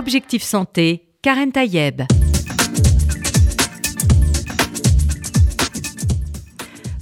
Objectif Santé, Karen Tayeb.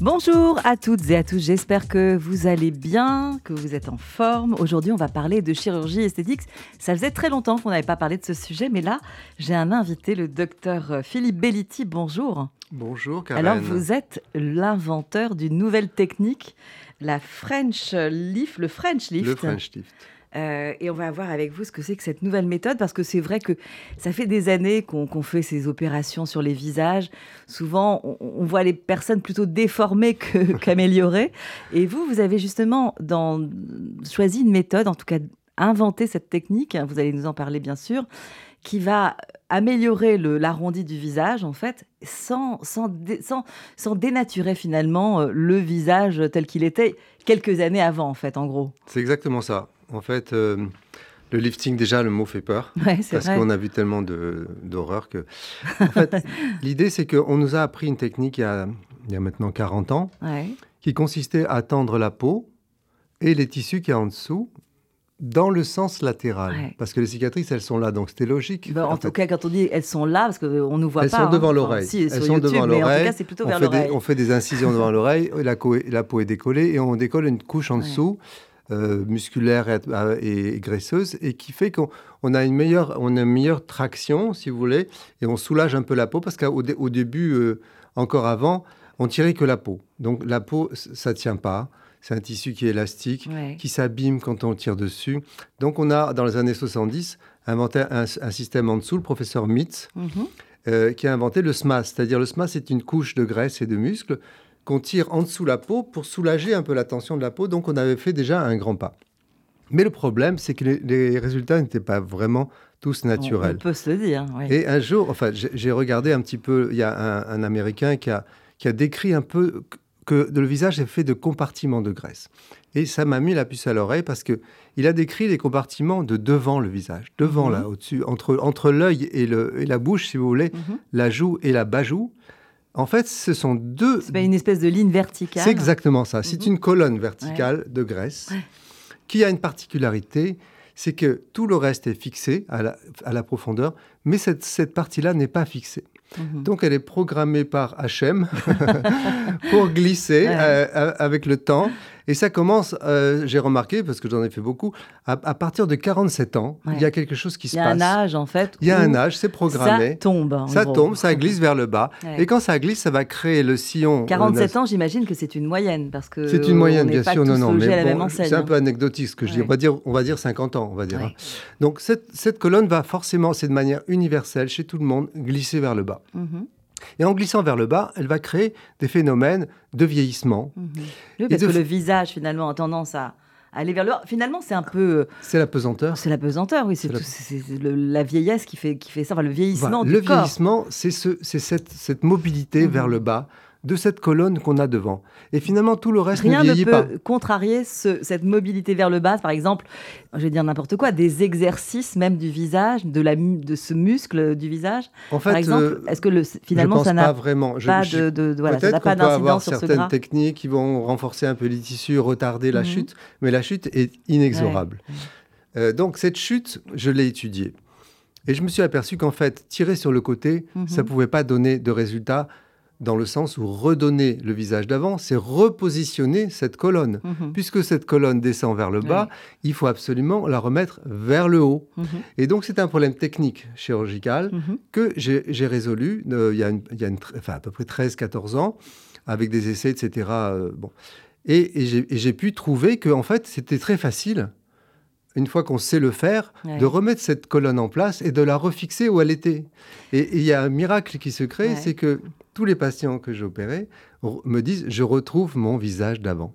Bonjour à toutes et à tous, j'espère que vous allez bien, que vous êtes en forme. Aujourd'hui, on va parler de chirurgie esthétique. Ça faisait très longtemps qu'on n'avait pas parlé de ce sujet, mais là, j'ai un invité, le docteur Philippe Belliti. Bonjour. Bonjour, Karen. Alors, vous êtes l'inventeur d'une nouvelle technique, la French Lift, le French Lift. Le French Lift. Euh, et on va voir avec vous ce que c'est que cette nouvelle méthode, parce que c'est vrai que ça fait des années qu'on fait ces opérations sur les visages. Souvent, on, voit les personnes plutôt déformées qu'améliorées. et vous, vous avez justement dans, choisi une méthode, en tout cas inventé cette technique, hein, vous allez nous en parler bien sûr, qui va améliorer l'arrondi du visage, en fait, sans, sans, sans, sans dénaturer finalement euh, le visage tel qu'il était quelques années avant, en fait, en gros. C'est exactement ça. En fait, euh, le lifting, déjà, le mot fait peur. parce qu'on a vu tellement d'horreur que. En fait, l'idée, c'est qu'on nous a appris une technique il y a, il y a maintenant 40 ans qui consistait à tendre la peau et les tissus qui y a en dessous dans le sens latéral. Parce que les cicatrices, elles sont là, donc c'était logique. Bah, en, tout cas, quand on dit elles sont là, parce qu'on ne nous voit pas. Elles sont devant hein. l'oreille. elles sont devant l'oreille. En tout cas, c'est plutôt vers l'oreille. On fait des incisions devant l'oreille, la, la, peau est décollée et on décolle une couche en dessous euh, musculaire et, graisseuse et qui fait qu'on a une meilleure, on a une meilleure traction, si vous voulez, et on soulage un peu la peau parce qu'au au début, euh, encore avant, on tirait que la peau. Donc la peau, ça tient pas. C'est un tissu qui est élastique, qui s'abîme quand on tire dessus. Donc on a, dans les années 70, inventé un, système en dessous, le professeur Mitz, mhm. euh, qui a inventé le SMAS. C'est-à-dire le SMAS, c'est une couche de graisse et de muscles qu'on tire en dessous la peau pour soulager un peu la tension de la peau. Donc on avait fait déjà un grand pas. Mais le problème, c'est que les, résultats n'étaient pas vraiment tous naturels. On peut se le dire. Et un jour, enfin, j'ai regardé un petit peu, il y a un, Américain qui a, qui a décrit un peu que le visage est fait de compartiments de graisse. Et ça m'a mis la puce à l'oreille parce que il a décrit les compartiments de devant le visage, devant mhm. là, au-dessus, entre, entre l'œil et, et, la bouche, si vous voulez, mhm. la joue et la bajoue. En fait, ce sont deux. C'est une espèce de ligne verticale. C'est exactement ça. C'est mhm. une colonne verticale de graisse qui a une particularité, c'est que tout le reste est fixé à la, profondeur, mais cette, cette partie-là n'est pas fixée. Mhm. Donc elle est programmée par HM pour glisser euh, avec le temps. Et ça commence, euh, j'ai remarqué, parce que j'en ai fait beaucoup, à, partir de 47 ans, il y a quelque chose qui se passe. Il y a un âge, en fait. Il y a un âge, c'est programmé. Ça tombe. Ça tombe, ça glisse vers le bas. Et quand ça glisse, ça va créer le sillon. 47 euh, ans, j'imagine que c'est une moyenne. parce que C'est une moyenne, bien sûr. non, non, mais c'est un peu anecdotique ce que je dis. On va, dire, on va dire 50 ans, on va dire. Hein. Donc cette, cette colonne va forcément, c'est de manière universelle, chez tout le monde, glisser vers le bas. Mhm. Et en glissant vers le bas, elle va créer des phénomènes de vieillissement. Mhm. parce que le visage, finalement, a tendance à aller vers le bas. Finalement, c'est un peu... Euh, c'est la pesanteur. C'est la pesanteur, oui. C'est la... vieillesse qui fait, qui fait ça, enfin, le vieillissement du le corps. Le vieillissement, c'est ce, cette, cette, mobilité mhm. vers le bas de cette colonne qu'on a devant. Et finalement, tout le reste Rien ne vieillit pas. peut contrarier cette mobilité vers le bas. Par exemple, je vais dire n'importe quoi, des exercices même du visage, de, la, de ce muscle du visage. En fait, Par exemple, euh, est-ce que le, finalement, ça n'a pas vraiment pas de, de, voilà, ça pas d'incidence sur certaines techniques qui vont renforcer un peu les tissus, retarder la mhm. chute, mais la chute est inexorable. Euh, donc cette chute, je l'ai étudiée. Et je me suis aperçu qu'en fait, tirer sur le côté, mhm. ça ne pouvait pas donner de résultat dans le sens où redonner le visage d'avant, c'est repositionner cette colonne. Mhm. Puisque cette colonne descend vers le bas, il faut absolument la remettre vers le haut. Mhm. Et donc c'est un problème technique chirurgical mhm. que j'ai résolu euh, il y a, à peu près 13-14 ans, avec des essais, etc. Euh, bon. Et, j'ai pu trouver que en fait, c'était très facile une fois qu'on sait le faire, de remettre cette colonne en place et de la refixer où elle était. Et il y a un miracle qui se crée, c'est que tous les patients que j'opérais me disent je retrouve mon visage d'avant.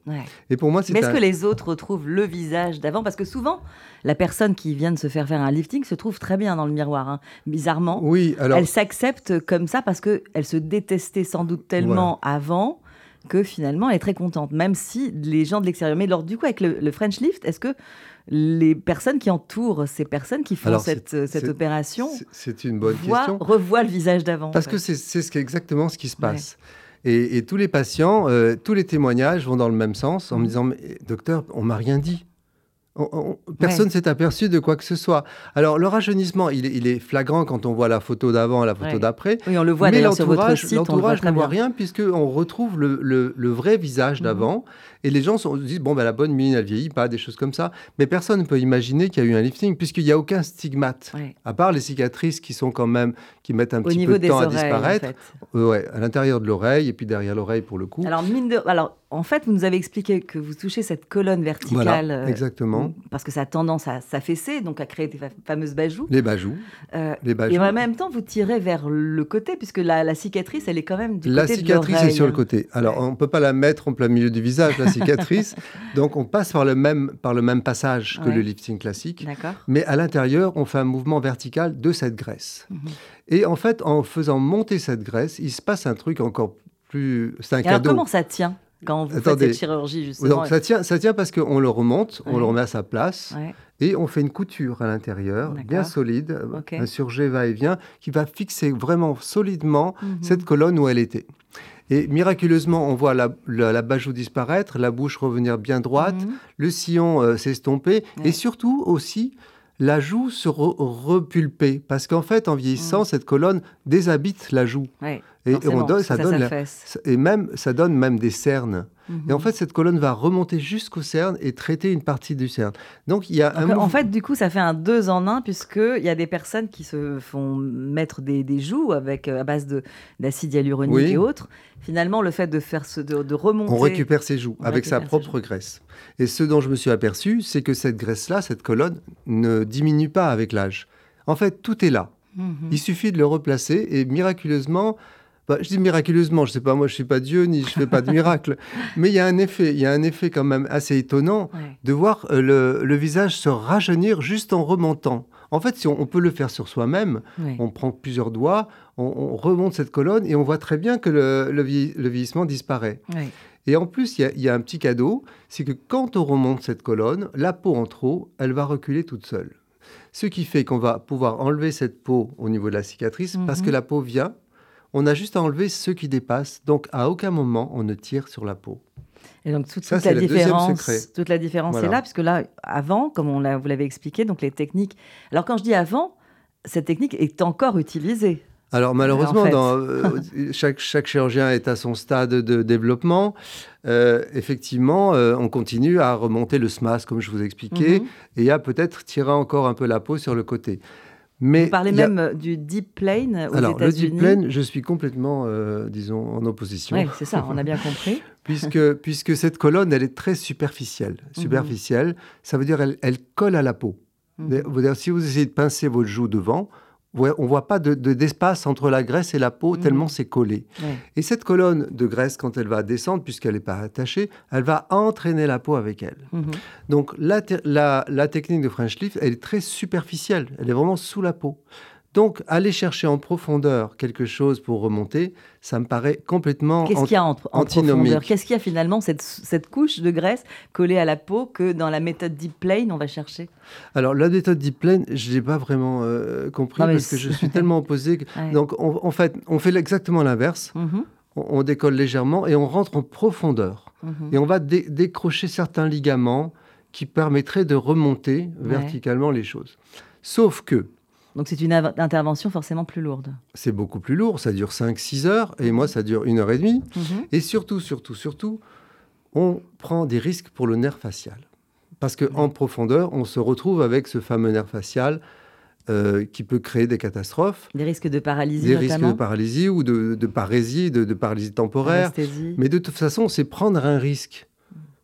Et pour moi, c'est. Mais est-ce que les autres retrouvent le visage d'avant? Parce que souvent, la personne qui vient de se faire faire un lifting se trouve très bien dans le miroir. Hein. Bizarrement, oui, alors... elle s'accepte comme ça parce que elle se détestait sans doute tellement avant que finalement elle est très contente, même si les gens de l'extérieur. Mais alors, du coup, avec le French lift, est-ce que les personnes qui entourent ces personnes qui font cette, cette opération C'est une bonne voient, question. revoient le visage d'avant. Parce que c'est ce exactement ce qui se passe. Et, tous les patients, euh, tous les témoignages vont dans le même sens en me mhm. disant Docteur, on m'a rien dit. Personne s'est aperçu de quoi que ce soit. Alors, le rajeunissement, il est, flagrant quand on voit la photo d'avant et la photo d'après. Oui, on le voit mais site. L'entourage ne voit rien puisqu'on retrouve le, vrai visage mhm. d'avant. Et les gens se disent, bon, ben, la bonne mine, elle vieillit pas, des choses comme ça. Mais personne ne peut imaginer qu'il y a eu un lifting puisqu'il n'y a aucun stigmate. À part les cicatrices qui sont quand même, qui mettent un petit peu de temps à disparaître. ouais, à l'intérieur de l'oreille et puis derrière l'oreille pour le coup. Alors, mine de... Alors, en fait, vous nous avez expliqué que vous touchez cette colonne verticale. Voilà, exactement. parce que ça a tendance à s'affaisser, donc à créer des fameuses bajous. Les bajous. Euh, les Et en même temps, vous tirez vers le côté, puisque la, cicatrice, elle est quand même du la côté de La cicatrice est sur le côté. Alors, on ne peut pas la mettre en plein milieu du visage, la cicatrice. donc, on passe par le même, par le même passage que le lifting classique. Mais à l'intérieur, on fait un mouvement vertical de cette graisse. Mhm. Et en fait, en faisant monter cette graisse, il se passe un truc encore plus... C'est un cadeau. Alors, comment ça tient? Quand vous faites cette chirurgie, justement donc, ça, tient, ça tient parce qu'on le remonte, on le remet à sa place, et on fait une couture à l'intérieur, bien solide, un surjet va-et-vient, qui va fixer vraiment solidement mhm. cette colonne où elle était. Et miraculeusement, on voit la, la, bajou disparaître, la bouche revenir bien droite, mhm. le sillon euh, s'estomper, et surtout aussi la joue se repulper. Parce qu'en fait, en vieillissant, cette colonne déshabite la joue. Et, on donne, ça, donne et même ça donne même des cernes. Et en mhm. fait, cette colonne va remonter jusqu'au cerne et traiter une partie du cerne. Donc, il y a un En fait, du coup, ça fait un deux en un, puisqu'il y a des personnes qui se font mettre des, joues avec, euh, à base d'acide hyaluronique et autres. Finalement, le fait de, faire ce, de, remonter. On récupère ses joues avec sa propre graisse. Et ce dont je me suis aperçu, c'est que cette graisse-là, cette colonne, ne diminue pas avec l'âge. En fait, tout est là. Mhm. Il suffit de le replacer et miraculeusement, bah, je dis miraculeusement, je sais pas, moi je suis pas Dieu ni je fais pas de miracle, mais il y a un effet, il y a un effet quand même assez étonnant de voir euh, le, visage se rajeunir juste en remontant. En fait, si on, peut le faire sur soi-même, on prend plusieurs doigts, on, remonte cette colonne et on voit très bien que le, vieillissement disparaît. Et en plus, il y, y, a un petit cadeau, c'est que quand on remonte cette colonne, la peau en trop, elle va reculer toute seule. Ce qui fait qu'on va pouvoir enlever cette peau au niveau de la cicatrice parce que mhm. la peau vient on a juste à enlever ceux qui dépassent. Donc, à aucun moment, on ne tire sur la peau. Et donc, toute, la, différence, toute la différence est là, puisque là, avant, comme on vous l'avez expliqué, donc les techniques. Alors, quand je dis avant, cette technique est encore utilisée. Alors malheureusement, dans, euh, chaque, chaque, chirurgien est à son stade de développement. Euh, effectivement, euh, on continue à remonter le SMAS, comme je vous expliquais, mhm. et à peut-être tirer encore un peu la peau sur le côté. Vous parlez même euh, du deep plane aux Alors, le deep plane, je suis complètement, euh, disons, en opposition. Oui, c'est ça, on a bien compris. puisque, puisque cette colonne, elle est très superficielle. Mhm. Superficielle, ça veut dire elle, elle colle à la peau. Mhm. Si vous essayez de pincer votre joue devant, on voit pas d'espace de, entre la graisse et la peau, mhm. tellement c'est collé. Et cette colonne de graisse, quand elle va descendre, puisqu'elle n'est pas attachée, elle va entraîner la peau avec elle. Mhm. Donc la, la, technique de French Lift, elle est très superficielle, elle est vraiment sous la peau. Donc, aller chercher en profondeur quelque chose pour remonter, ça me paraît complètement Qu'est-ce qu'il y a en, profondeur Qu'est-ce qu'il y a finalement cette, cette, couche de graisse collée à la peau que dans la méthode Deep Plane, on va chercher? Alors, la méthode Deep Plane, je ne l'ai pas vraiment euh, compris parce que je suis tellement opposé. Donc, en fait, on fait exactement l'inverse. Mhm. on, décolle légèrement et on rentre en profondeur. Mhm. Et on va décrocher certains ligaments qui permettraient de remonter verticalement les choses. Sauf que donc c'est une intervention forcément plus lourde. C'est beaucoup plus lourd, ça dure 5-6 heures, et moi ça dure une heure et demie. Mhm. Et surtout, surtout, surtout, on prend des risques pour le nerf facial. Parce qu'en profondeur, on se retrouve avec ce fameux nerf facial euh, qui peut créer des catastrophes. Des risques de paralysie Des risques de paralysie ou de, parésie, de, de paralysie temporaire. Mais de toute façon, c'est prendre un risque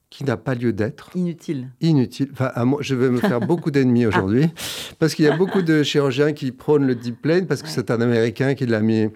qui n'a pas lieu d'être. Inutile. Inutile. Enfin, moi, je vais me faire beaucoup d'ennemis aujourd'hui, parce qu'il y a beaucoup de chirurgiens qui prônent le deep plane, parce que c'est un Américain qui l'a mis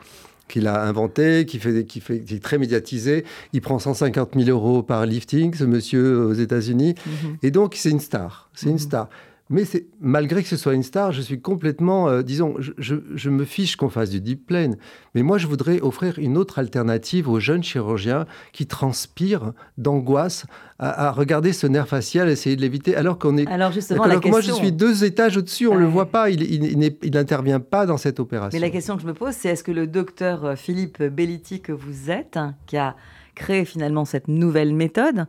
qui l'a inventé, qui, fait, qui, fait, qui est très médiatisé. Il prend 150 000 euros par lifting, ce monsieur aux États-Unis. Mhm. Et donc, c'est une star. C'est une mhm. star. Mais malgré que ce soit une star, je suis complètement, euh, disons, je, me fiche qu'on fasse du deep plane. Mais moi, je voudrais offrir une autre alternative aux jeunes chirurgiens qui transpirent d'angoisse à, regarder ce nerf facial, essayer de l'éviter, alors qu'on est. Alors justement, la question... moi, je suis deux étages au-dessus, on ne le voit pas, il n'intervient pas dans cette opération. Mais la question que je me pose, c'est est-ce que le docteur euh, Philippe Belliti que vous êtes, qui a créé finalement cette nouvelle méthode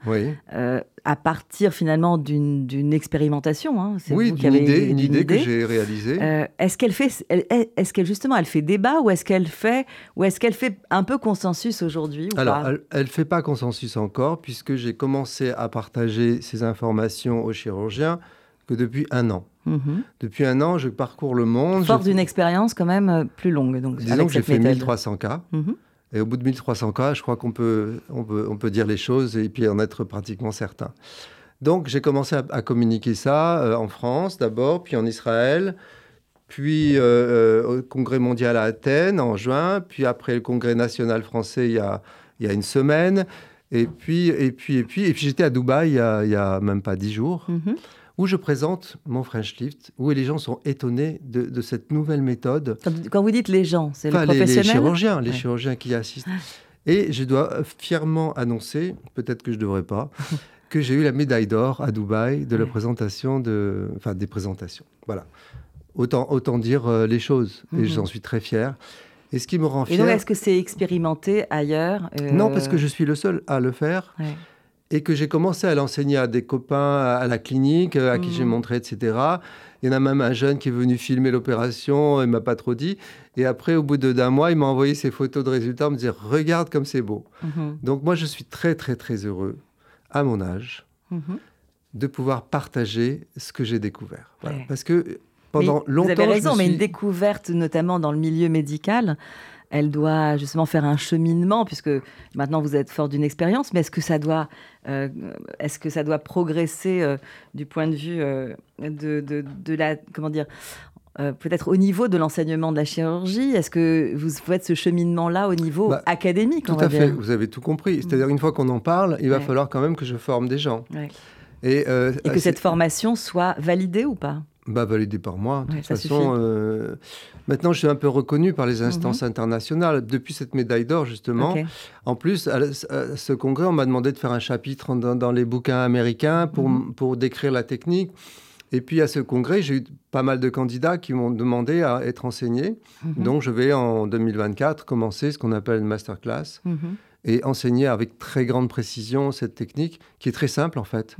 euh, à partir finalement d'une expérimentation. Hein. Oui, d'une idée, une idée, que j'ai réalisée. Euh, est-ce qu'elle fait, est-ce qu'elle justement, elle fait débat ou est-ce qu'elle fait, ou est-ce qu'elle fait un peu consensus aujourd'hui Alors, elle, ne fait pas consensus encore puisque j'ai commencé à partager ces informations aux chirurgiens que depuis un an. Mhm. Depuis un an, je parcours le monde. Fort d'une expérience quand même euh, plus longue. Donc, Disons que j'ai fait 1300 cas. Mhm. Et au bout de 1300 cas, je crois qu'on peut, on peut, on peut dire les choses et puis en être pratiquement certain. Donc j'ai commencé à, communiquer ça euh, en France d'abord, puis en Israël, puis euh, au Congrès mondial à Athènes en juin, puis après le Congrès national français il y a, il y a une semaine, et puis, et puis, et puis, et puis j'étais à Dubaï il y a, a même pas dix jours. Mhm où je présente mon French Lift, où les gens sont étonnés de, cette nouvelle méthode. Quand vous dites les gens, c'est le professionnel les, chirurgiens, les chirurgiens qui y assistent. Et je dois fièrement annoncer, peut-être que je ne devrais pas, que j'ai eu la médaille d'or à Dubaï de la présentation de, enfin des présentations. Voilà. Autant, autant dire euh, les choses. Et mhm. j'en suis très fier. Et ce qui me rend fier. Et donc, est-ce que c'est expérimenté ailleurs euh, Non, parce que je suis le seul à le faire et que j'ai commencé à l'enseigner à des copains à la clinique, à qui j'ai mmh. montré, etc. Il y en a même un jeune qui est venu filmer l'opération, il m'a pas trop dit. Et après, au bout d'un mois, il m'a envoyé ses photos de résultats, me dire regarde comme c'est beau. Mmh. Donc moi, je suis très très très heureux à mon âge mmh. de pouvoir partager ce que j'ai découvert. Parce que pendant longtemps, vous avez raison, mais une découverte, notamment dans le milieu médical elle doit justement faire un cheminement, puisque maintenant vous êtes fort d'une expérience, mais est-ce que ça doit, euh, est-ce que ça doit progresser euh, du point de vue euh, de, de, la, comment dire, peut-être au niveau de l'enseignement de la chirurgie? Est-ce que vous faites ce cheminement-là au niveau bah, académique Tout à fait, vous avez tout compris. C'est-à-dire, une fois qu'on en parle, il va falloir quand même que je forme des gens. Et, Et que cette formation soit validée ou pas? Bah, validé par moi. De toute façon, euh, maintenant, je suis un peu reconnu par les instances mhm. internationales. Depuis cette médaille d'or, justement. En plus, à, ce congrès, on m'a demandé de faire un chapitre dans, les bouquins américains pour, mhm. pour décrire la technique. Et puis, à ce congrès, j'ai eu pas mal de candidats qui m'ont demandé à être enseignés. Mhm. Donc, je vais, en 2024, commencer ce qu'on appelle une masterclass et enseigner avec très grande précision cette technique qui est très simple, en fait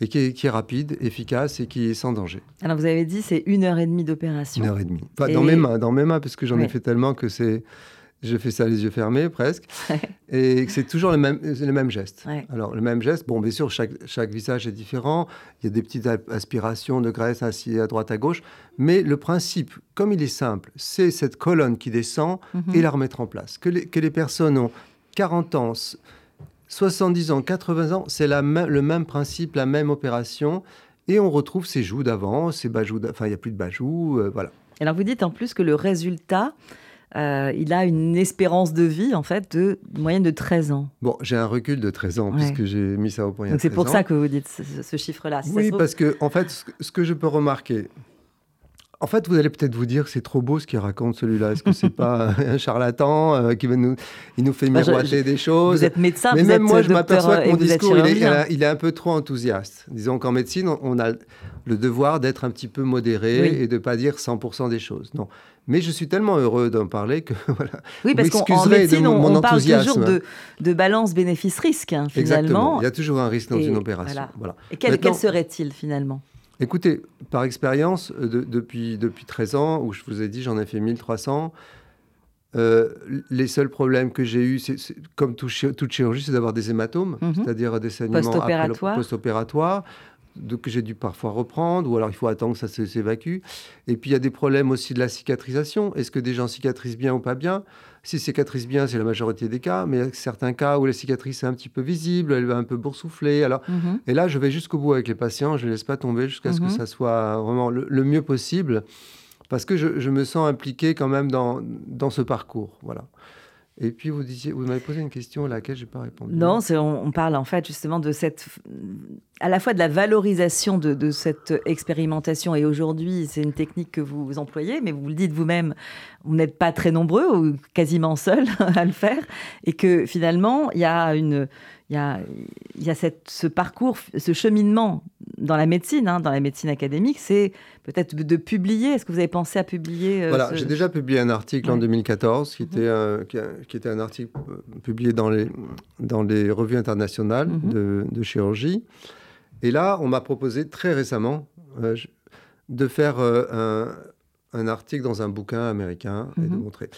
et qui est, rapide, efficace et qui est sans danger. Alors vous avez dit c'est une heure et demie d'opération. Une heure et demie. Dans mes mains, dans mes mains, parce que j'en ai fait tellement que c'est, je fais ça les yeux fermés presque, et c'est toujours les mêmes, les mêmes gestes. Alors le même geste, bon bien sûr chaque, chaque visage est différent, il y a des petites aspirations de graisse assis à droite à gauche, mais le principe, comme il est simple, c'est cette colonne qui descend mhm. et la remettre en place. Que les, que les personnes ont 40 ans 70 ans, 80 ans, c'est le même principe, la même opération. Et on retrouve ses joues d'avant, ses bajoux, enfin il n'y a plus de bajoux, euh, voilà. Alors vous dites en plus que le résultat, euh, il a une espérance de vie en fait de moyenne de 13 ans. Bon, j'ai un recul de 13 ans puisque j'ai mis ça au point. Donc c'est pour ça que vous dites ce, chiffre-là. oui, parce que en fait, ce que je peux remarquer, en fait, vous allez peut-être vous dire que c'est trop beau ce qu'il raconte celui-là. Est-ce que c'est pas un charlatan euh, qui nous, il nous fait bah, miroiter des choses Vous êtes médecin, Mais vous même moi, je m'aperçois que mon discours, il est, il est, un peu trop enthousiaste. Disons qu'en médecine, on a le devoir d'être un petit peu modéré et de pas dire 100% des choses. Non. Mais je suis tellement heureux d'en parler que voilà. Oui, parce qu'en médecine, on, parle toujours de, de balance bénéfice-risque, hein, finalement. Exactement. Il y a toujours un risque dans une opération. Voilà. Et quel, quel serait-il finalement? Écoutez, par expérience, euh, depuis, depuis 13 ans, où je vous ai dit j'en ai fait 1300, euh, les seuls problèmes que j'ai eus, comme toute chirurgie, c'est d'avoir des hématomes, mhm. c'est-à-dire des saignements post-opératoires, que j'ai dû parfois reprendre, ou alors il faut attendre que ça s'évacue. Et puis il y a des problèmes aussi de la cicatrisation. Est-ce que des gens cicatrisent bien ou pas bien? Si cicatrise bien, c'est la majorité des cas, mais il y a certains cas où la cicatrice est un petit peu visible, elle va un peu boursoufler. Alors, mhm. Et là, je vais jusqu'au bout avec les patients, je ne laisse pas tomber jusqu'à ce que mhm. ça soit vraiment le, mieux possible, parce que je, je, me sens impliqué quand même dans, dans ce parcours. Voilà. Et puis vous disiez, vous m'avez posé une question à laquelle je n'ai pas répondu. Non, on, parle en fait justement de cette, à la fois de la valorisation de, cette expérimentation. Et aujourd'hui, c'est une technique que vous, employez, mais vous le dites vous-même, vous n'êtes pas très nombreux ou quasiment seuls à le faire, et que finalement, il y a une, il y a, il y a cette, ce parcours, ce cheminement dans la médecine, hein, dans la médecine académique, c'est peut-être de publier. Est-ce que vous avez pensé à publier Voilà, j'ai déjà publié un article en 2014 qui, mhm. était un, qui, était un article publié dans les, dans les revues internationales mhm. de, de, chirurgie. Et là, on m'a proposé très récemment de faire un, un, article dans un bouquin américain et de montrer.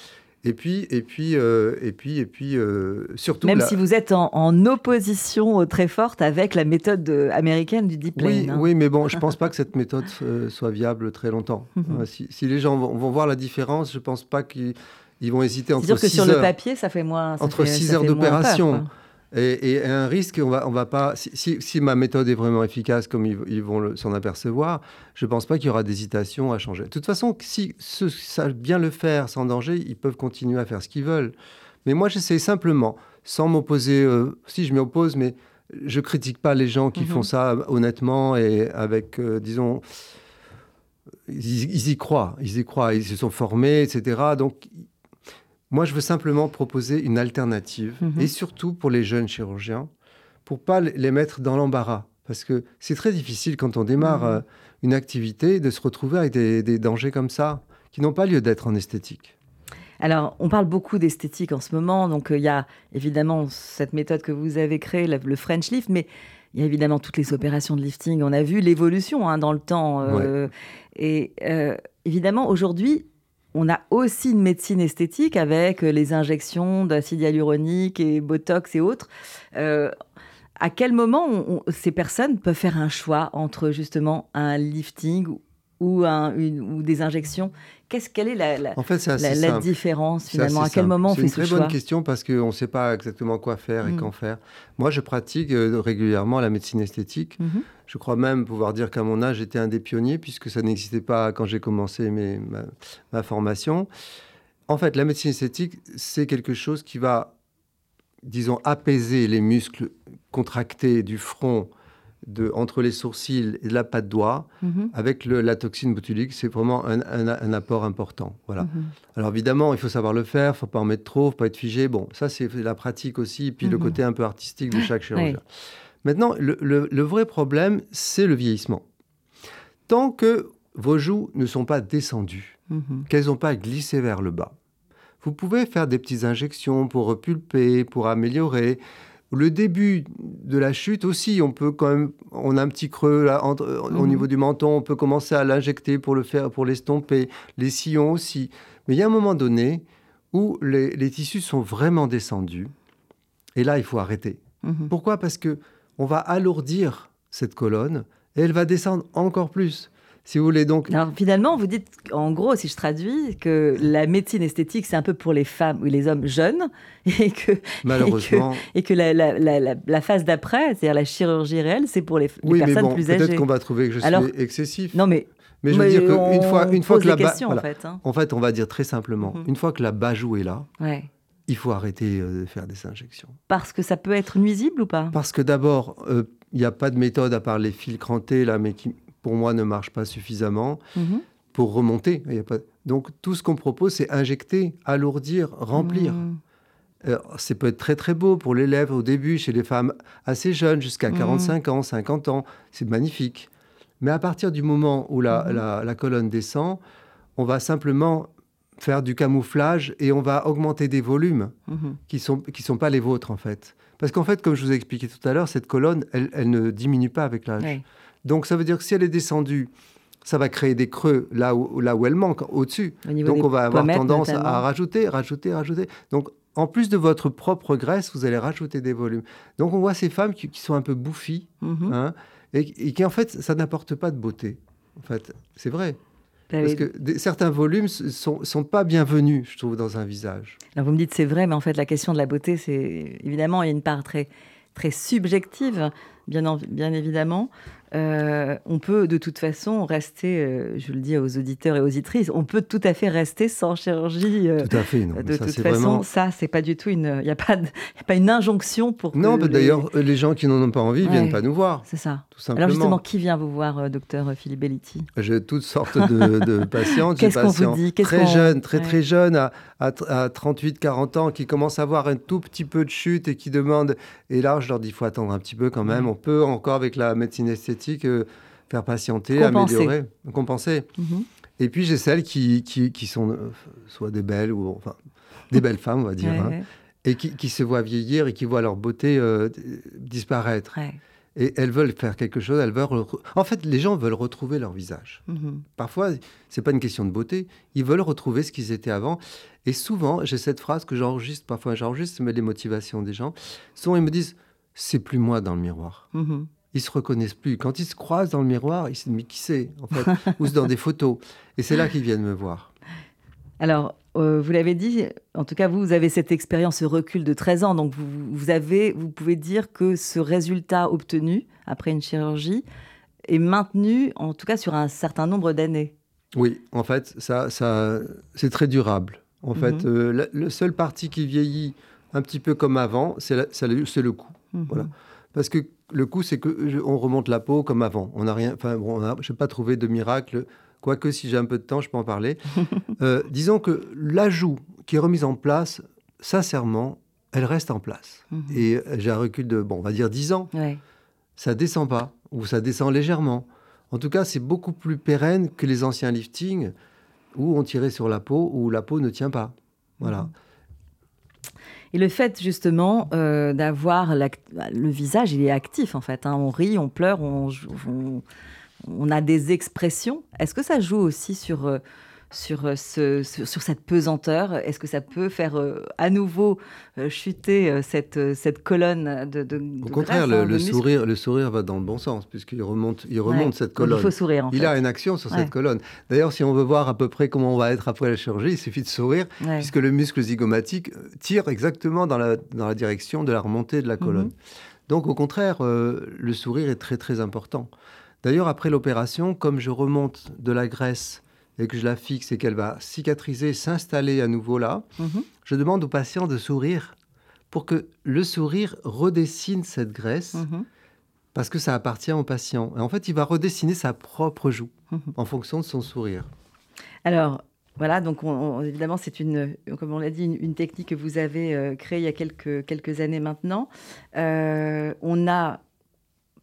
Et puis, et puis, euh, et puis, et puis, euh, surtout. Même si vous êtes en, opposition euh, très forte avec la méthode américaine du deep Oui, hein. oui, mais bon, je ne pense pas que cette méthode soit viable très longtemps. Mhm. si, les gens vont, voir la différence, je ne pense pas qu'ils vont hésiter entre. C'est sûr que sur le papier, ça fait moins. entre 6 heures d'opération et, un risque, on va, on va pas. Si, ma méthode est vraiment efficace, comme ils, vont s'en apercevoir, je ne pense pas qu'il y aura d'hésitation à changer. De toute façon, si ceux qui savent bien le faire sans danger, ils peuvent continuer à faire ce qu'ils veulent. Mais moi, j'essaie simplement, sans m'opposer. Euh, si je m'y oppose, mais je critique pas les gens qui mhm. font ça honnêtement et avec, euh, disons, ils, ils, y croient, ils y croient, ils se sont formés, etc. Donc moi, je veux simplement proposer une alternative, mhm. et surtout pour les jeunes chirurgiens, pour pas les mettre dans l'embarras. Parce que c'est très difficile quand on démarre mhm. euh, une activité de se retrouver avec des, dangers comme ça, qui n'ont pas lieu d'être en esthétique. Alors, on parle beaucoup d'esthétique en ce moment, donc euh, il y a évidemment cette méthode que vous avez créée, le, French Lift, mais il y a évidemment toutes les opérations de lifting. On a vu l'évolution hein, dans le temps. Euh, et évidemment, aujourd'hui, on a aussi une médecine esthétique avec euh, les injections d'acide hyaluronique et Botox et autres. Euh, à quel moment ces personnes peuvent faire un choix entre justement un lifting ou, ou des injections Qu'est-ce quelle est la, en fait, la, différence finalement? À quel moment on fait ce choix C'est une très bonne question parce qu'on ne sait pas exactement quoi faire et mm. quand faire. Moi, je pratique euh, régulièrement la médecine esthétique. Mm-hmm. Je crois même pouvoir dire qu'à mon âge, j'étais un des pionniers puisque ça n'existait pas quand j'ai commencé mes, ma, formation. En fait, la médecine esthétique, c'est quelque chose qui va, disons, apaiser les muscles contractés du front entre les sourcils et la patte doigt mhm. avec la toxine botulique. C'est vraiment un, apport important. Voilà. Mhm. Alors évidemment, il faut savoir le faire, il faut pas en mettre trop, faut pas être figé. Bon, ça c'est la pratique aussi, et puis le mhm. côté un peu artistique de chaque chirurgien. Maintenant, le, vrai problème, c'est le vieillissement. Tant que vos joues ne sont pas descendues, qu'elles n'ont pas glissé vers le bas, vous pouvez faire des petites injections pour repulper, pour améliorer. Le début de la chute aussi, on peut quand même, on a un petit creux là, au mhm. niveau du menton, on peut commencer à l'injecter pour le faire, pour l'estomper, les sillons aussi. Mais il y a un moment donné où les, tissus sont vraiment descendus, et là il faut arrêter. Mhm. Pourquoi? Parce que on va alourdir cette colonne et elle va descendre encore plus si vous voulez donc. Alors finalement, vous dites, en gros, si je traduis, que la médecine esthétique, c'est un peu pour les femmes ou les hommes jeunes, et que malheureusement, et que, la, la, phase d'après, c'est-à-dire la chirurgie réelle, c'est pour les, oui, personnes mais bon, plus âgées. Peut-être qu'on va trouver que je suis excessif. Non, mais mais je veux dire qu'une fois, une fois que la en, fait, hein. en fait, on va dire très simplement, mhm. une fois que la bajou est là, il faut arrêter euh, de faire des injections. Parce que ça peut être nuisible ou pas? Parce que d'abord, euh, il n'y a pas de méthode à part les fils crantés là, mais qui, pour moi, ne marche pas suffisamment mhm. pour remonter. Y a pas... Donc, tout ce qu'on propose, c'est injecter, alourdir, remplir. Mhm. Euh, c'est peut être très très beau pour les lèvres au début, chez les femmes assez jeunes, jusqu'à 45 mhm. ans, 50 ans. C'est magnifique. Mais à partir du moment où la, la, colonne descend, on va simplement faire du camouflage et on va augmenter des volumes qui ne sont, qui sont pas les vôtres en fait. Parce qu'en fait, comme je vous ai expliqué tout à l'heure, cette colonne, elle, elle, ne diminue pas avec l'âge. Donc ça veut dire que si elle est descendue, ça va créer des creux là où, là où elle manque, au-dessus. Donc on va avoir tendance à rajouter, rajouter, rajouter. Donc en plus de votre propre graisse, vous allez rajouter des volumes. Donc on voit ces femmes qui, sont un peu bouffies, mhm. hein, et, qui en fait, ça n'apporte pas de beauté. En fait, c'est vrai. Parce que certains volumes sont, sont pas bienvenus, je trouve, dans un visage. Alors vous me dites c'est vrai, mais en fait la question de la beauté, c'est évidemment il y a une part très très subjective, bien, bien évidemment. Euh, on peut de toute façon rester, euh, je le dis aux auditeurs et aux auditrices, on peut tout à fait rester sans chirurgie. Euh, tout à fait, non. De toute façon, ça, c'est pas du tout une. Il n'y a, pas a pas une injonction pour. Non, d'ailleurs, les gens qui n'en ont pas envie ne viennent pas nous voir. C'est ça. Tout simplement. Alors justement, qui vient vous voir, docteur Philippe Bellitti? J'ai toutes sortes de, patients. Qu'est-ce qu'on vous dit? Très jeunes, très très jeunes, à, à, 38-40 ans, qui commencent à avoir un tout petit peu de chute et qui demandent. Et là, je leur dis il faut attendre un petit peu quand même. On peut encore, avec la médecine esthétique, faire patienter, améliorer, compenser. Mhm. Et puis j'ai celles qui, qui, sont euh, soit des belles ou enfin des belles femmes, on va dire, hein, et qui, se voient vieillir et qui voient leur beauté euh, disparaître. Et elles veulent faire quelque chose, elles veulent... En fait, les gens veulent retrouver leur visage. Mhm. Parfois, c'est pas une question de beauté, ils veulent retrouver ce qu'ils étaient avant. Et souvent, j'ai cette phrase que j'enregistre, parfois j'enregistre, mais les motivations des gens. Souvent, ils me disent, c'est plus moi dans le miroir. Mhm ils se reconnaissent plus. Quand ils se croisent dans le miroir, ils se disent mais qui c'est en fait? Ou dans des photos. Et c'est là qu'ils viennent me voir. Alors, euh, vous l'avez dit, en tout cas, vous, vous avez cette expérience, ce recul de 13 ans. Donc, vous, vous, avez, vous pouvez dire que ce résultat obtenu après une chirurgie est maintenu, en tout cas, sur un certain nombre d'années. Oui, en fait, ça, ça, c'est très durable. En fait, mhm. euh, le, seul parti qui vieillit un petit peu comme avant, c'est le cou. Mhm. Voilà. Parce que le coup, c'est que on remonte la peau comme avant. On n'a rien. Enfin, bon, je n'ai pas trouvé de miracle. Quoique, si j'ai un peu de temps, je peux en parler. Euh, disons que l'ajout qui est remis en place, sincèrement, elle reste en place. Mhm. Et j'ai un recul de, bon, on va dire 10 ans. Ouais. Ça descend pas, ou ça descend légèrement. En tout cas, c'est beaucoup plus pérenne que les anciens liftings où on tirait sur la peau, où la peau ne tient pas. Voilà. Mhm. Et le fait justement euh, d'avoir le visage, il est actif en fait. Hein. On rit, on pleure, on, on, a des expressions. Est-ce que ça joue aussi sur euh, sur, euh, ce, sur, cette pesanteur Est-ce que ça peut faire euh, à nouveau euh, chuter cette, cette colonne de, de Au contraire, hein, le, sourire, le sourire va dans le bon sens, puisqu'il remonte, il remonte cette colonne. il faut sourire. il a une action sur cette colonne. D'ailleurs, si on veut voir à peu près comment on va être après la chirurgie, il suffit de sourire, puisque le muscle zygomatique tire exactement dans la, dans la direction de la remontée de la colonne. Mhm. Donc, au contraire, le sourire est très très important. D'ailleurs, après l'opération, comme je remonte de la graisse et que je la fixe et qu'elle va cicatriser, s'installer à nouveau là, mhm. je demande au patient de sourire pour que le sourire redessine cette graisse. Mhm. Parce que ça appartient au patient. Et en fait, il va redessiner sa propre joue mhm. en fonction de son sourire. Alors, voilà, donc évidemment, c'est une, comme on l'a dit, une, technique que vous avez euh, créée il y a quelques, quelques années maintenant. Euh, on a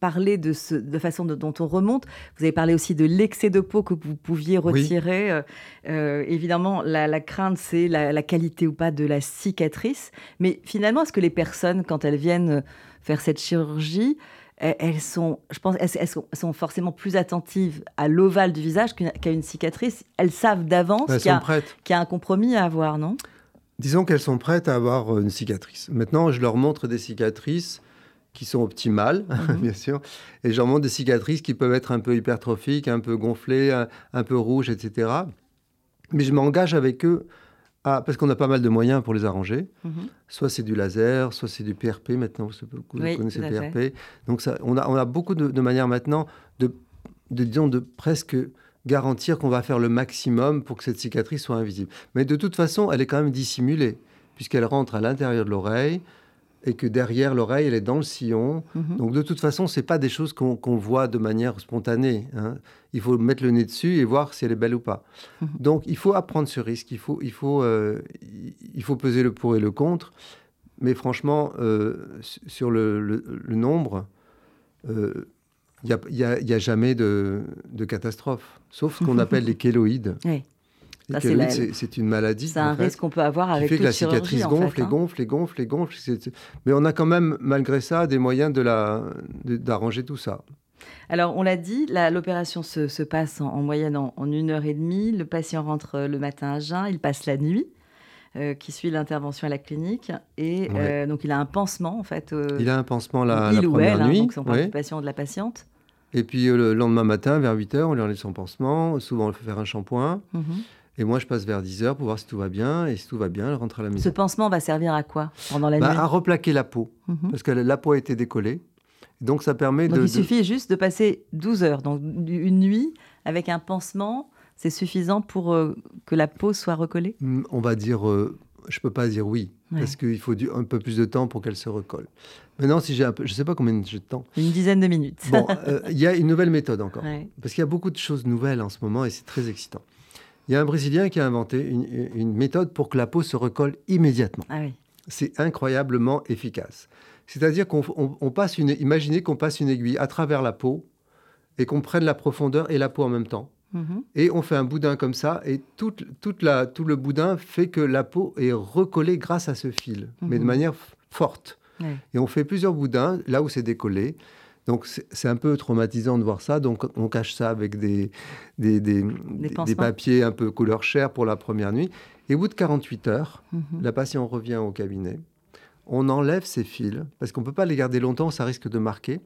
parler de, ce, de façon dont on remonte. Vous avez parlé aussi de l'excès de peau que vous pouviez retirer. Euh, euh, évidemment, la, crainte, c'est la, qualité ou pas de la cicatrice. Mais finalement, est-ce que les personnes, quand elles viennent faire cette chirurgie, elles sont, je pense, elles, sont forcément plus attentives à l'ovale du visage qu'à une cicatrice? Elles savent d'avance qu'il y, y, a un compromis à avoir, non? Disons qu'elles sont prêtes à avoir une cicatrice. Maintenant, je leur montre des cicatrices qui sont optimales, mhm. bien sûr, et j'en montre des cicatrices qui peuvent être un peu hypertrophiques, un peu gonflées, un, peu rouges, etc. Mais je m'engage avec eux à, parce qu'on a pas mal de moyens pour les arranger. Mhm. Soit c'est du laser, soit c'est du PRP. Maintenant, vous, connaissez le PRP. Donc ça, on, a, on a beaucoup de, manières maintenant de, de, disons, de presque garantir qu'on va faire le maximum pour que cette cicatrice soit invisible. Mais de toute façon, elle est quand même dissimulée, puisqu'elle rentre à l'intérieur de l'oreille et que derrière l'oreille, elle est dans le sillon. Mhm. Donc de toute façon, ce pas des choses qu'on voit de manière spontanée. Hein. Il faut mettre le nez dessus et voir si elle est belle ou pas. Mhm. Donc il faut apprendre ce risque, il faut, il, faut, euh, il faut peser le pour et le contre. Mais franchement, euh, sur le, nombre, euh, il n'y a, a, jamais de, de, catastrophe, sauf ce qu'on appelle les kéloïdes. Oui. C'est une maladie. C'est un risque qu'on peut avoir avec qui fait que la cicatrice gonfle, et hein. gonfle et gonfle et gonfle. Mais on a quand même, malgré ça, des moyens d'arranger tout ça. Alors, on l'a dit, l'opération se, passe en, moyenne en, une heure et demie. Le patient rentre le matin à jeun, il passe la nuit. Euh, qui suit l'intervention à la clinique. Et euh, donc, il a un pansement, en fait. Euh, il a un pansement la, la première hein, nuit. donc, son du patient de la patiente. Et puis, le lendemain matin, vers 8 h, on lui enlève son pansement. Souvent, on lui fait faire un shampoing. Mhm. Et moi, je passe vers 10 heures pour voir si tout va bien. Et si tout va bien, elle rentre à la maison. Ce pansement va servir à quoi pendant la bah, nuit À replaquer la peau. Mhm. Parce que la peau a été décollée. Donc, ça permet donc de. Il suffit juste de passer 12 heures. Donc, une nuit avec un pansement, c'est suffisant pour euh, que la peau soit recollée? Hmm, On va dire. Euh, je ne peux pas dire oui. Parce qu'il faut du, un peu plus de temps pour qu'elle se recolle. Maintenant, si j'ai peu, je ne sais pas combien de temps. Une dizaine de minutes. Bon, euh, il y a une nouvelle méthode encore. Parce qu'il y a beaucoup de choses nouvelles en ce moment et c'est très excitant. Il y a un Brésilien qui a inventé une, méthode pour que la peau se recolle immédiatement. Ah C'est incroyablement efficace. C'est-à-dire qu'on passe une, imaginez qu'on passe une aiguille à travers la peau et qu'on prenne la profondeur et la peau en même temps. Mhm. Et on fait un boudin comme ça, et tout, toute la, tout le boudin fait que la peau est recollée grâce à ce fil, mais de mhm. manière forte. Et on fait plusieurs boudins là où c'est décollé. Donc c'est un peu traumatisant de voir ça. Donc on cache ça avec des, des, des, des, papiers un peu couleur chair pour la première nuit. Et au bout de 48 heures, mhm. la patiente revient au cabinet. On enlève ces fils parce qu'on ne peut pas les garder longtemps, ça risque de marquer.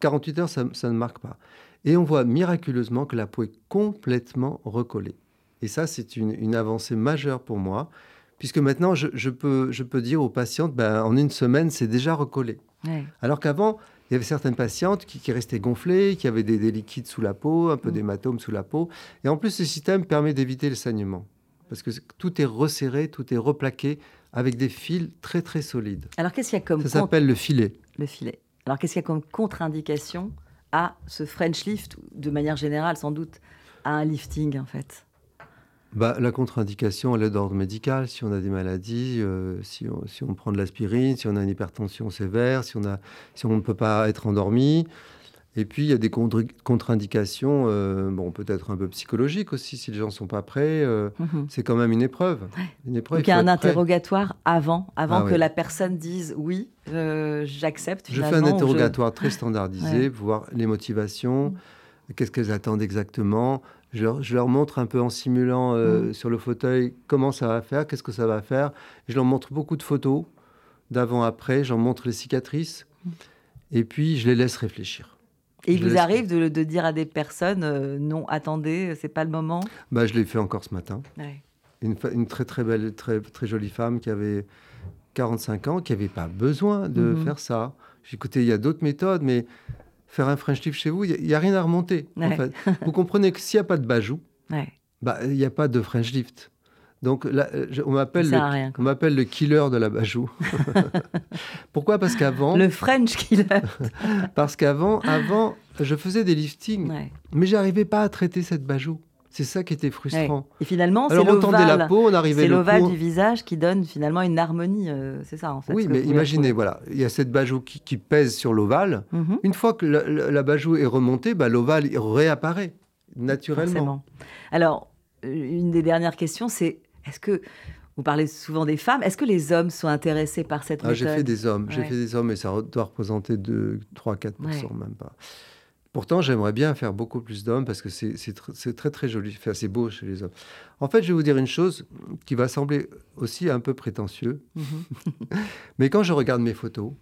48 heures, ça, ça ne marque pas. Et on voit miraculeusement que la peau est complètement recollée. Et ça, c'est une, avancée majeure pour moi, puisque maintenant, je, peux, je peux dire aux patientes, ben, en une semaine, c'est déjà recollé. Alors qu'avant, il y avait certaines patientes qui, restaient gonflées, qui avaient des, liquides sous la peau, un peu mm. d'hématome sous la peau. Et en plus, ce système permet d'éviter le saignement. Parce que tout est resserré, tout est replaqué avec des fils très très solides. Alors qu'est-ce qu'il y a comme... Ça s'appelle le filet. Le filet. Alors qu'est-ce qu'il y a comme contre-indication à ce French lift, de manière générale sans doute, à un lifting en fait? Bah, la contre-indication, elle est d'ordre médical. Si on a des maladies, euh, si, on, si, on, prend de l'aspirine, si on a une hypertension sévère, si on, a, si on ne peut pas être endormi, et puis, il y a des contre-indications, euh, bon, peut-être un peu psychologiques aussi, si les gens ne sont pas prêts. Euh, mhm. C'est quand même une épreuve. Une épreuve Donc, il y a un interrogatoire avant, avant ah que la personne dise oui, euh, j'accepte. Je fais un interrogatoire très standardisé pour voir les motivations, qu'est-ce qu'elles attendent exactement. Je leur, montre un peu en simulant mhm. sur le fauteuil comment ça va faire, qu'est-ce que ça va faire. Je leur montre beaucoup de photos d'avant-après, j'en montre les cicatrices. Et puis, je les laisse réfléchir. Et il vous arrive de, dire à des personnes euh, non, attendez, c'est pas le moment? Bah, Je l'ai fait encore ce matin. Une, une, très très belle, très, très jolie femme qui avait 45 ans, qui n'avait pas besoin de mhm. faire ça. J'ai écouté, il y a d'autres méthodes, mais faire un French lift chez vous, il n'y a, rien à remonter. En fait. vous comprenez que s'il n'y a pas de bajou, bah, il n'y a pas de French lift. Donc là, on m'appelle le, on m'appelle le killer de la bajou. Pourquoi? Parce qu'avant le French killer. parce qu'avant, avant, je faisais des liftings, mais j'arrivais pas à traiter cette bajou. C'est ça qui était frustrant. Et finalement, c'est l'ovale. la peau, on arrivait. C'est l'ovale du visage qui donne finalement une harmonie. Euh, c'est ça en fait. Oui, mais imaginez, voilà, il y a cette bajou qui, pèse sur l'ovale. Mhm. Une fois que la, la, bajou est remontée, bah, l'ovale réapparaît naturellement. Alors, euh, une des dernières questions, c'est est-ce que vous parlez souvent des femmes. Est-ce que les hommes sont intéressés par cette ah, J'ai fait des hommes. J'ai fait des hommes et ça doit représenter 2, 3, 4% même pas. Pourtant, j'aimerais bien faire beaucoup plus d'hommes parce que c'est très, très joli. Enfin, c'est beau chez les hommes. En fait, je vais vous dire une chose qui va sembler aussi un peu prétentieux. Mais quand je regarde mes photos,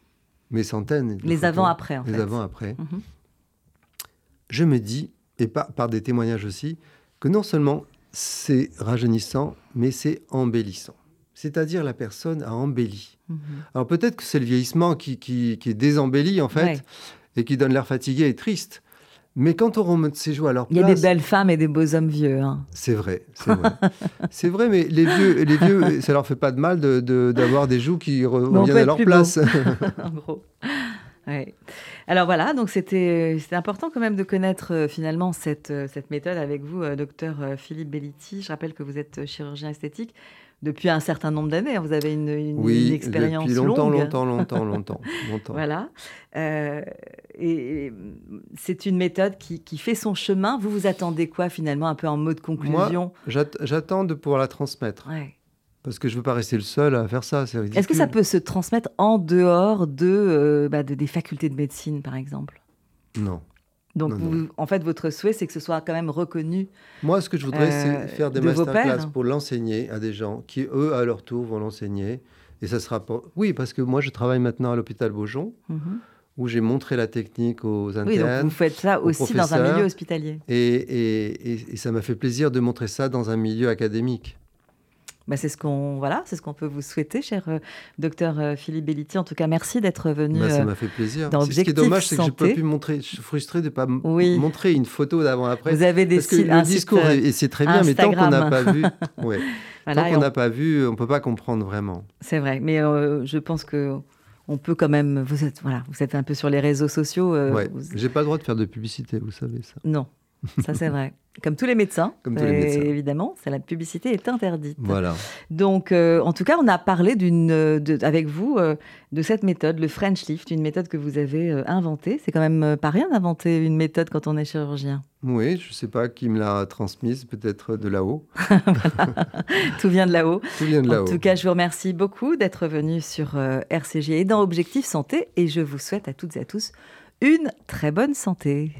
mes centaines. De les avant-après, en les avant-après, mhm. je me dis, et par, par des témoignages aussi, que non seulement c'est rajeunissant, mais c'est embellissant. C'est-à-dire la personne a embelli. Mhm. Alors peut-être que c'est le vieillissement qui, qui, est désembelli en fait, et qui donne l'air fatigué et triste. Mais quand on remonte ses joues à leur place... Il y a des belles femmes et des beaux hommes vieux. Hein. C'est vrai, c'est vrai. c'est vrai, mais les vieux, les vieux, ça leur fait pas de mal d'avoir de, des joues qui reviennent à leur place. en gros. Alors voilà, donc c'était important quand même de connaître euh, finalement cette, euh, cette méthode avec vous, euh, docteur Philippe Belliti. Je rappelle que vous êtes chirurgien esthétique depuis un certain nombre d'années. Hein. Vous avez une, une, oui, expérience depuis longtemps, longtemps, longtemps, longtemps, longtemps. voilà. et, c'est une méthode qui, qui, fait son chemin. Vous vous attendez quoi finalement, un peu en mode conclusion? J'attends de pouvoir la transmettre. Ouais. Parce que je ne veux pas rester le seul à faire ça, Est-ce que ça peut se transmettre en dehors de, euh, bah, des facultés de médecine, par exemple? Non. Donc, en fait, votre souhait, c'est que ce soit quand même reconnu. Moi, ce que je voudrais, c'est euh, faire des masterclass pour l'enseigner à des gens qui, eux, à leur tour, vont l'enseigner. Et ça sera pas... Oui, parce que moi, je travaille maintenant à l'hôpital Beaujon, mhm. où j'ai montré la technique aux internes. Oui, donc vous faites ça aussi dans un milieu hospitalier. et, et ça m'a fait plaisir de montrer ça dans un milieu académique. Bah, c'est ce qu'on voilà, c'est ce qu'on peut vous souhaiter, cher euh, docteur euh, Philippe Belliti. En tout cas, merci d'être venu. Bah, ça euh, m'a fait plaisir. ce qui est dommage, c'est que je n'ai pas pu montrer. Je suis frustré de ne pas montrer une photo d'avant-après. Vous avez des Parce que le discours, et c'est très bien, mais tant qu'on n'a pas vu, ouais, tant qu'on n'a pas vu, on peut pas comprendre vraiment. C'est vrai, mais je pense que on peut quand même. Vous êtes voilà, vous êtes un peu sur les réseaux sociaux. ouais. J'ai pas le droit de faire de publicité, vous savez ça. Non. Ça, c'est vrai. Comme tous les médecins. Comme tous les médecins. Évidemment, la publicité est interdite. Voilà. Donc, euh, en tout cas, on a parlé d'une, avec vous euh, de cette méthode, le French Lift, une méthode que vous avez euh, inventée. C'est quand même pas rien d'inventer une méthode quand on est chirurgien. Oui, je ne sais pas qui me l'a transmise, peut-être de là-haut. Tout vient de là-haut. Tout vient de là-haut. En tout cas, je vous remercie beaucoup d'être venu sur RCG et dans Objectif Santé et je vous souhaite à toutes et à tous une très bonne santé.